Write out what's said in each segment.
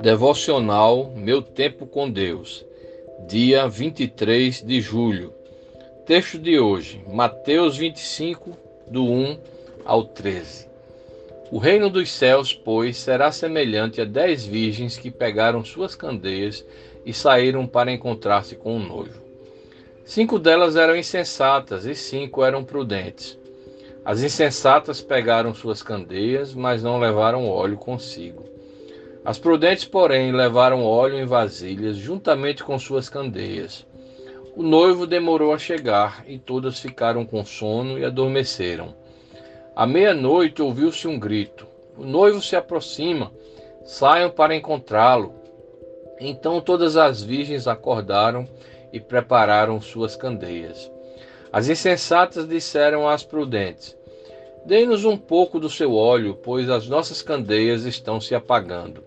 Devocional Meu Tempo com Deus, dia 23 de julho. Texto de hoje, Mateus 25, do 1 ao 13. O reino dos céus, pois, será semelhante a dez virgens que pegaram suas candeias e saíram para encontrar-se com o noivo. Cinco delas eram insensatas e cinco eram prudentes. As insensatas pegaram suas candeias, mas não levaram óleo consigo. As prudentes, porém, levaram óleo em vasilhas, juntamente com suas candeias. O noivo demorou a chegar, e todas ficaram com sono e adormeceram. À meia-noite ouviu-se um grito: O noivo se aproxima, saiam para encontrá-lo. Então todas as virgens acordaram e prepararam suas candeias. As insensatas disseram às prudentes: Dê-nos um pouco do seu óleo, pois as nossas candeias estão se apagando.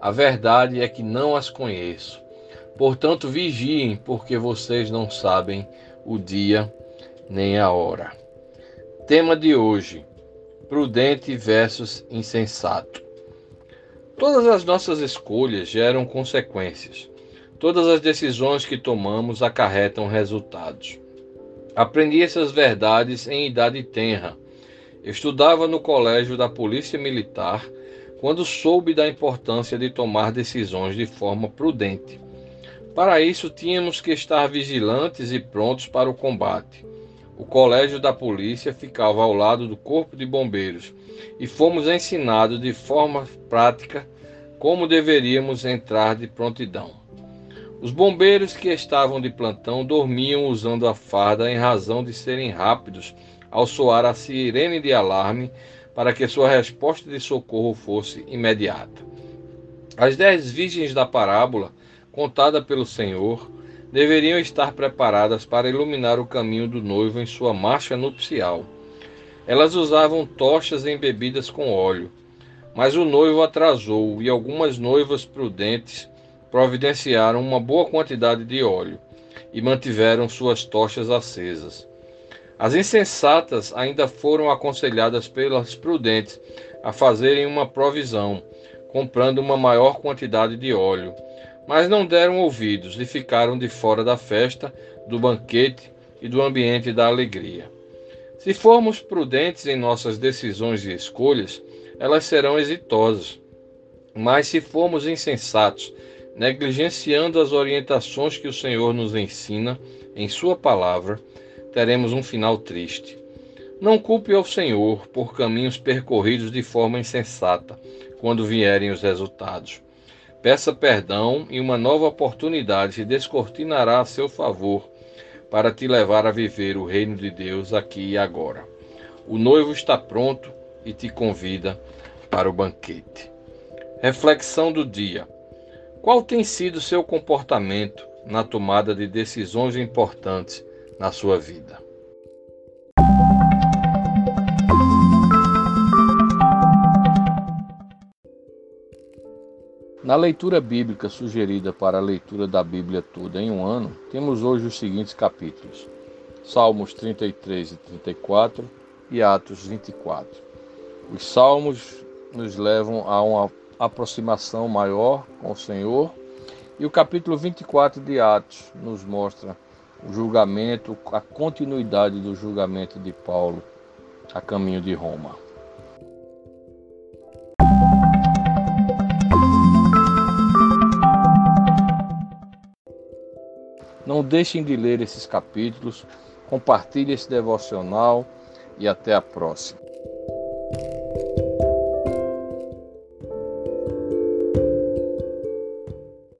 A verdade é que não as conheço. Portanto, vigiem, porque vocês não sabem o dia nem a hora. Tema de hoje: prudente versus insensato. Todas as nossas escolhas geram consequências. Todas as decisões que tomamos acarretam resultados. Aprendi essas verdades em idade tenra Estudava no colégio da Polícia Militar quando soube da importância de tomar decisões de forma prudente. Para isso, tínhamos que estar vigilantes e prontos para o combate. O colégio da polícia ficava ao lado do Corpo de Bombeiros e fomos ensinados de forma prática como deveríamos entrar de prontidão. Os bombeiros que estavam de plantão dormiam usando a farda em razão de serem rápidos ao soar a sirene de alarme para que sua resposta de socorro fosse imediata. As dez virgens da parábola, contada pelo Senhor, deveriam estar preparadas para iluminar o caminho do noivo em sua marcha nupcial. Elas usavam tochas embebidas com óleo, mas o noivo atrasou e algumas noivas prudentes providenciaram uma boa quantidade de óleo e mantiveram suas tochas acesas. As insensatas ainda foram aconselhadas pelas prudentes a fazerem uma provisão, comprando uma maior quantidade de óleo, mas não deram ouvidos e ficaram de fora da festa, do banquete e do ambiente da alegria. Se formos prudentes em nossas decisões e escolhas, elas serão exitosas. Mas se formos insensatos, negligenciando as orientações que o Senhor nos ensina em Sua palavra, teremos um final triste. Não culpe ao Senhor por caminhos percorridos de forma insensata quando vierem os resultados. Peça perdão e uma nova oportunidade se descortinará a seu favor para te levar a viver o reino de Deus aqui e agora. O noivo está pronto e te convida para o banquete. Reflexão do dia: Qual tem sido seu comportamento na tomada de decisões importantes na sua vida. Na leitura bíblica sugerida para a leitura da Bíblia toda em um ano, temos hoje os seguintes capítulos: Salmos 33 e 34 e Atos 24. Os salmos nos levam a uma aproximação maior com o Senhor, e o capítulo 24 de Atos nos mostra o julgamento, a continuidade do julgamento de Paulo a caminho de Roma. Não deixem de ler esses capítulos, compartilhe esse devocional e até a próxima.